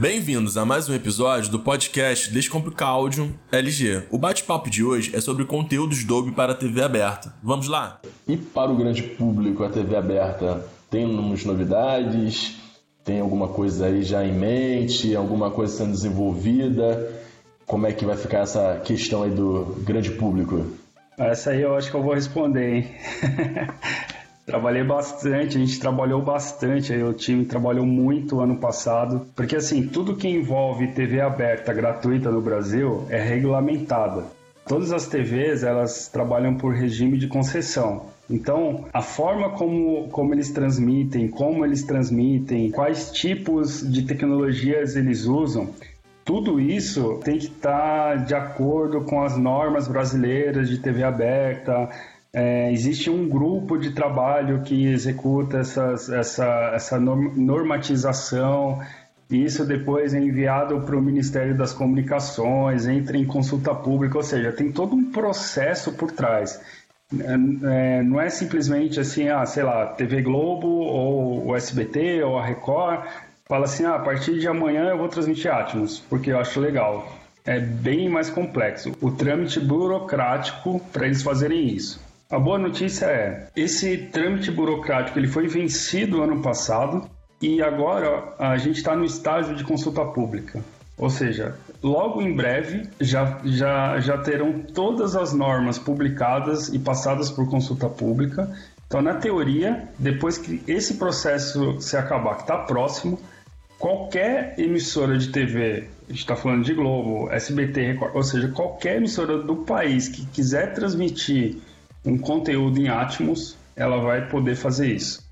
Bem-vindos a mais um episódio do podcast Descomplica Áudio LG. O bate-papo de hoje é sobre conteúdos Dolby para a TV aberta. Vamos lá? E para o grande público, a TV aberta tem umas novidades? Tem alguma coisa aí já em mente? Alguma coisa sendo desenvolvida? Como é que vai ficar essa questão aí do grande público? Essa aí eu acho que eu vou responder, hein? Trabalhei bastante, a gente trabalhou bastante, aí o time trabalhou muito ano passado, porque assim, tudo que envolve TV aberta gratuita no Brasil é regulamentada. Todas as TVs, elas trabalham por regime de concessão. Então, a forma como, como eles transmitem, como eles transmitem, quais tipos de tecnologias eles usam, tudo isso tem que estar de acordo com as normas brasileiras de TV aberta, é, existe um grupo de trabalho que executa essas, essa, essa normatização. E isso depois é enviado para o Ministério das Comunicações, entra em consulta pública, ou seja, tem todo um processo por trás. É, não é simplesmente assim, ah, sei lá, TV Globo ou o SBT ou a Record fala assim, ah, a partir de amanhã eu vou transmitir Atmos, porque eu acho legal. É bem mais complexo. O trâmite burocrático para eles fazerem isso. A boa notícia é, esse trâmite burocrático ele foi vencido ano passado e agora a gente está no estágio de consulta pública. Ou seja, logo em breve já, já, já terão todas as normas publicadas e passadas por consulta pública. Então, na teoria, depois que esse processo se acabar, que está próximo, qualquer emissora de TV, a gente está falando de Globo, SBT, Record, ou seja, qualquer emissora do país que quiser transmitir um conteúdo em Atmos, ela vai poder fazer isso.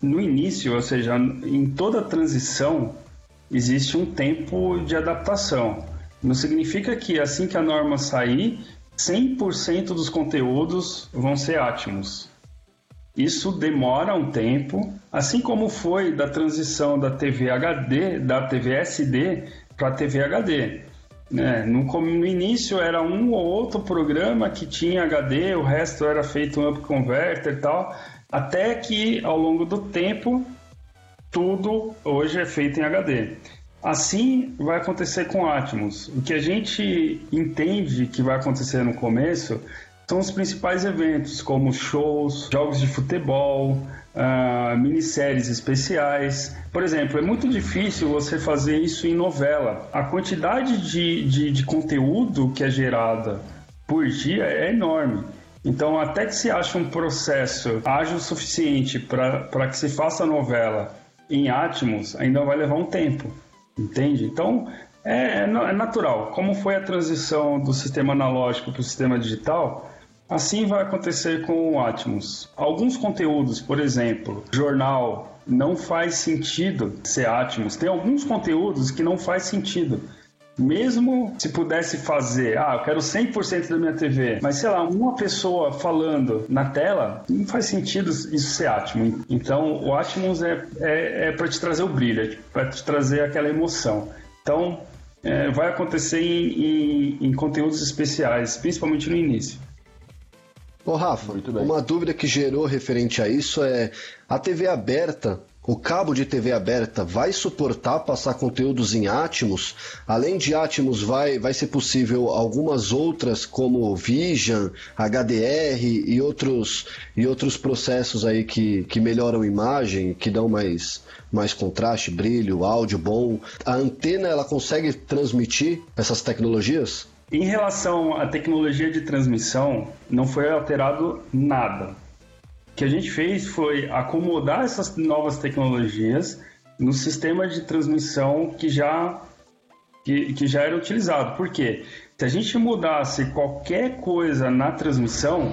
No início, ou seja, em toda transição, existe um tempo de adaptação. Não significa que assim que a norma sair, 100% dos conteúdos vão ser Atmos. Isso demora um tempo, assim como foi da transição da TV HD, da TV SD para TV HD. Né? No, no, início era um ou outro programa que tinha HD, o resto era feito um up converter e tal, até que ao longo do tempo tudo hoje é feito em HD. Assim vai acontecer com Atmos. O que a gente entende que vai acontecer no começo são os principais eventos, como shows, jogos de futebol, uh, minisséries especiais. Por exemplo, é muito difícil você fazer isso em novela. A quantidade de, de, de conteúdo que é gerada por dia é enorme. Então, até que se ache um processo ágil o suficiente para que se faça a novela em Atmos, ainda vai levar um tempo, entende? Então, é, é, é natural. Como foi a transição do sistema analógico para o sistema digital, Assim vai acontecer com o Atmos. Alguns conteúdos, por exemplo, jornal, não faz sentido ser Atmos. Tem alguns conteúdos que não faz sentido. Mesmo se pudesse fazer, ah, eu quero 100% da minha TV, mas sei lá, uma pessoa falando na tela, não faz sentido isso ser Atmos. Então, o Atmos é, é, é para te trazer o brilho, é para te trazer aquela emoção. Então, é, vai acontecer em, em, em conteúdos especiais, principalmente no início. Ô Rafa, uma dúvida que gerou referente a isso é a TV aberta, o cabo de TV aberta vai suportar passar conteúdos em Atmos? Além de Atmos, vai, vai ser possível algumas outras como Vision, HDR e outros, e outros processos aí que, que melhoram a imagem, que dão mais, mais contraste, brilho, áudio bom. A antena ela consegue transmitir essas tecnologias? Em relação à tecnologia de transmissão, não foi alterado nada. O que a gente fez foi acomodar essas novas tecnologias no sistema de transmissão que já, que, que já era utilizado. Por quê? Se a gente mudasse qualquer coisa na transmissão,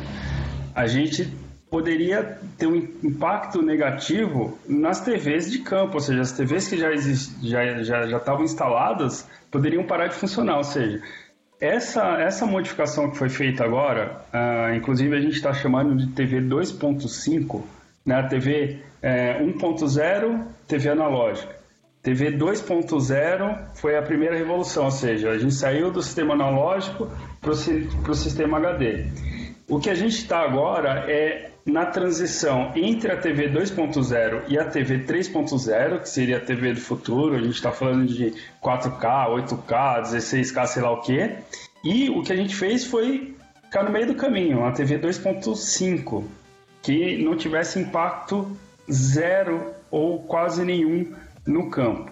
a gente poderia ter um impacto negativo nas TVs de campo, ou seja, as TVs que já, exist, já, já, estavam instaladas poderiam parar de funcionar, ou seja, essa, essa modificação que foi feita agora, uh, inclusive a gente está chamando de TV 2.5, né? TV é, 1.0, TV analógica. TV 2.0 foi a primeira revolução, ou seja, a gente saiu do sistema analógico para o sistema HD. O que a gente está agora é na transição entre a TV 2.0 e a TV 3.0, que seria a TV do futuro, a gente está falando de 4K, 8K, 16K, sei lá o que. E o que a gente fez foi ficar no meio do caminho, uma TV 2.5, que não tivesse impacto zero ou quase nenhum no campo.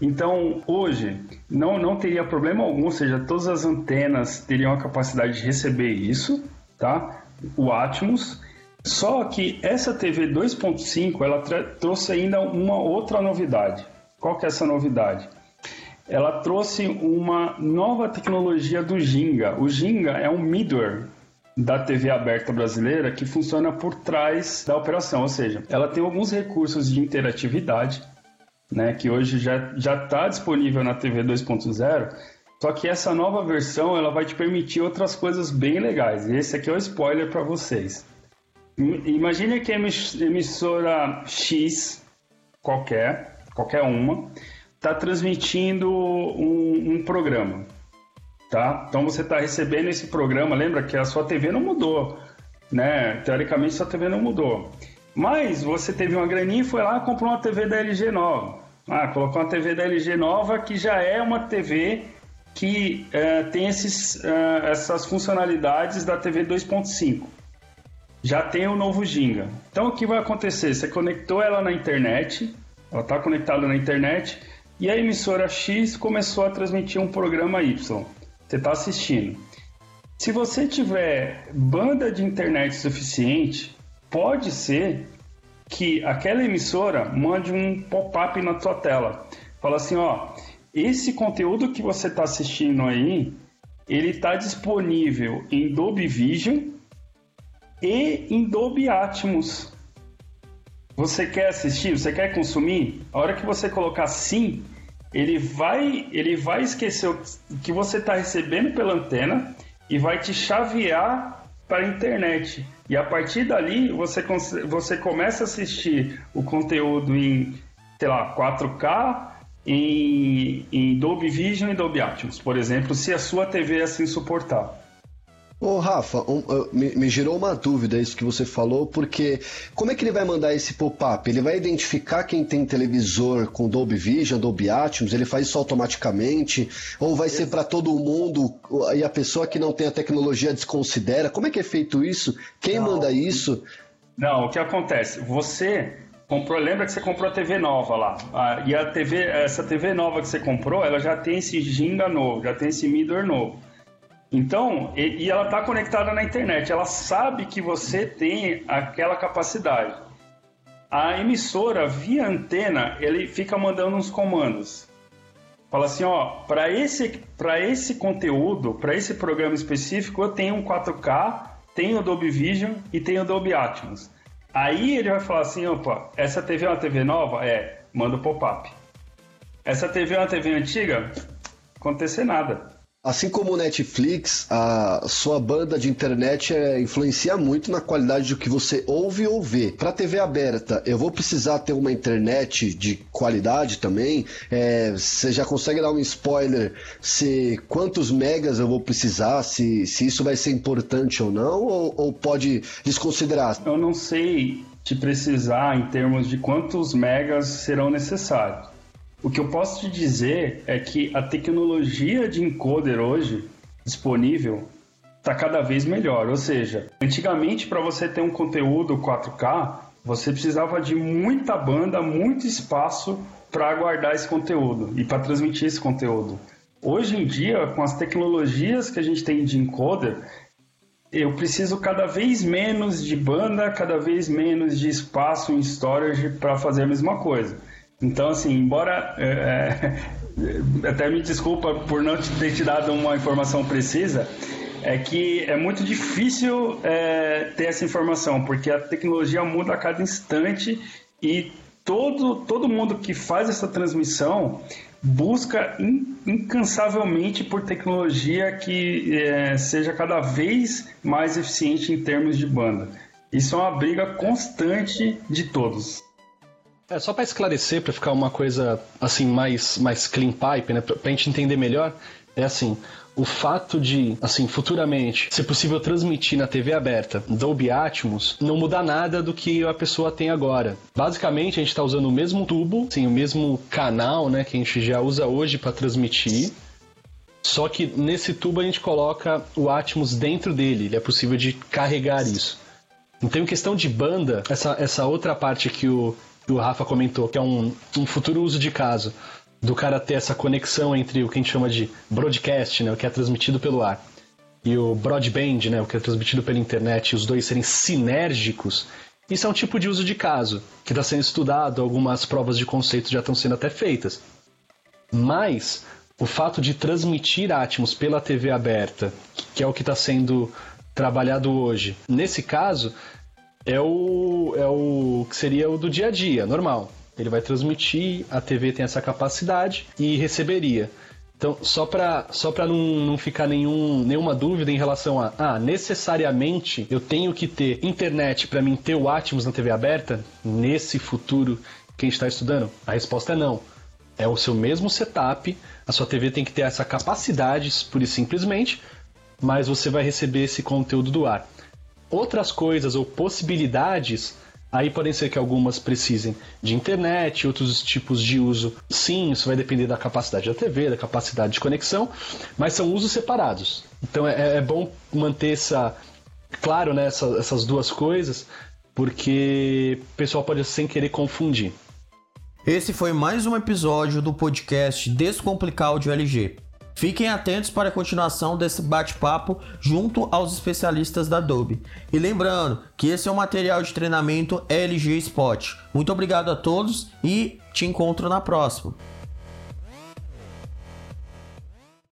Então, hoje, não, não teria problema algum, ou seja, todas as antenas teriam a capacidade de receber isso, tá? O Atmos. Só que essa TV 2.5, ela trouxe ainda uma outra novidade. Qual que é essa novidade? Ela trouxe uma nova tecnologia do Ginga. O Ginga é um middleware da TV aberta brasileira que funciona por trás da operação, ou seja, ela tem alguns recursos de interatividade né, que hoje já está disponível na TV 2.0, só que essa nova versão ela vai te permitir outras coisas bem legais. E esse aqui é o spoiler para vocês. Imagine que a emissora X, qualquer, qualquer uma, está transmitindo um, um, programa. Tá? Então você está recebendo esse programa, lembra que a sua TV não mudou. Né? Teoricamente, sua TV não mudou. Mas você teve uma graninha e foi lá e comprou uma TV da LG nova. Ah, colocou uma TV da LG nova que já é uma TV que uh, tem esses, uh, essas funcionalidades da TV 2.5. Já tem o novo Ginga. Então o que vai acontecer? Você conectou ela na internet, ela está conectada na internet, e a emissora X começou a transmitir um programa Y. Você está assistindo. Se você tiver banda de internet suficiente, pode ser que aquela emissora mande um pop-up na sua tela. Fala assim, ó, esse conteúdo que você está assistindo aí, ele está disponível em Dolby Vision e Dolby Atmos. Você quer assistir? Você quer consumir? A hora que você colocar sim, ele vai, ele vai esquecer o que você está recebendo pela antena e vai te chavear para a internet. E a partir dali você, você começa a assistir o conteúdo em, sei lá, 4K, em, em Dolby Vision e Dolby Atmos, por exemplo, se a sua TV assim suportar. Ô Rafa, um, me, me, gerou uma dúvida isso que você falou, porque como é que ele vai mandar esse pop-up? Ele vai identificar quem tem televisor com Dolby Vision, Dolby Atmos, ele faz isso automaticamente? Ou vai ser para todo mundo e a pessoa que não tem a tecnologia desconsidera? Como é que é feito isso? Quem não, manda isso? Não, o que acontece? Você comprou, lembra que você comprou a TV nova lá, ah, e a TV, essa TV nova que você comprou, ela já tem esse ginga novo, já tem esse midor novo. Então, e, e ela está conectada na internet, ela sabe que você tem aquela capacidade. A emissora, via antena, ele fica mandando uns comandos. Fala assim, ó, para esse, esse conteúdo, para esse programa específico, eu tenho um 4K, tenho o Dolby Vision e tenho o Dolby Atmos. Aí ele vai falar assim, opa, essa TV é uma TV nova? É, manda o pop-up. Essa TV é uma TV antiga? Acontecer nada. Assim como o Netflix, a sua banda de internet é, influencia muito na qualidade do que você ouve ou vê. Para TV aberta, eu vou precisar ter uma internet de qualidade também. É, você já consegue dar um spoiler se quantos megas eu vou precisar, se, se isso vai ser importante ou não, ou, ou pode desconsiderar? Eu não sei te precisar em termos de quantos megas serão necessários. O que eu posso te dizer é que a tecnologia de encoder hoje disponível está cada vez melhor. Ou seja, antigamente para você ter um conteúdo 4K, você precisava de muita banda, muito espaço para guardar esse conteúdo e para transmitir esse conteúdo. Hoje em dia, com as tecnologias que a gente tem de encoder, eu preciso cada vez menos de banda, cada vez menos de espaço em storage para fazer a mesma coisa. Então, assim, embora. É, é, até me desculpa por não ter te dado uma informação precisa, é que é muito difícil é, ter essa informação, porque a tecnologia muda a cada instante e todo, todo mundo que faz essa transmissão busca in, incansavelmente por tecnologia que é, seja cada vez mais eficiente em termos de banda. Isso é uma briga constante de todos. É, só para esclarecer, para ficar uma coisa assim mais, mais clean pipe, né, para a gente entender melhor, é assim, o fato de, assim, futuramente ser possível transmitir na TV aberta Dolby Atmos não muda nada do que a pessoa tem agora. Basicamente, a gente está usando o mesmo tubo, assim, o mesmo canal, né, que a gente já usa hoje para transmitir. Só que nesse tubo a gente coloca o Atmos dentro dele, ele é possível de carregar isso. Então, em questão de banda, essa, essa outra parte que o, o Rafa comentou, que é um, um futuro uso de caso do cara ter essa conexão entre o que a gente chama de broadcast, né, o que é transmitido pelo ar, e o broadband, né, o que é transmitido pela internet, os dois serem sinérgicos, isso é um tipo de uso de caso que está sendo estudado, algumas provas de conceito já estão sendo até feitas. Mas o fato de transmitir Atmos pela TV aberta, que é o que está sendo trabalhado hoje, nesse caso, é o, é o que seria o do dia a dia, normal. Ele vai transmitir, a TV tem essa capacidade e receberia. Então, só para só não, não ficar nenhum, nenhuma dúvida em relação a, ah, necessariamente eu tenho que ter internet para mim ter o Atmos na TV aberta nesse futuro que a gente está estudando? A resposta é não. É o seu mesmo setup, a sua TV tem que ter essa capacidade, pura e simplesmente, mas você vai receber esse conteúdo do ar. Outras coisas ou possibilidades Aí podem ser que algumas precisem de internet, outros tipos de uso. Sim, isso vai depender da capacidade da TV, da capacidade de conexão, mas são usos separados. Então é, é bom manter essa claro né, essa, essas duas coisas, porque o pessoal pode sem querer confundir. Esse foi mais um episódio do podcast Descomplicar o LG. Fiquem atentos para a continuação desse bate-papo junto aos especialistas da Adobe. E lembrando que esse é um material de treinamento LG Spot. Muito obrigado a todos e te encontro na próxima.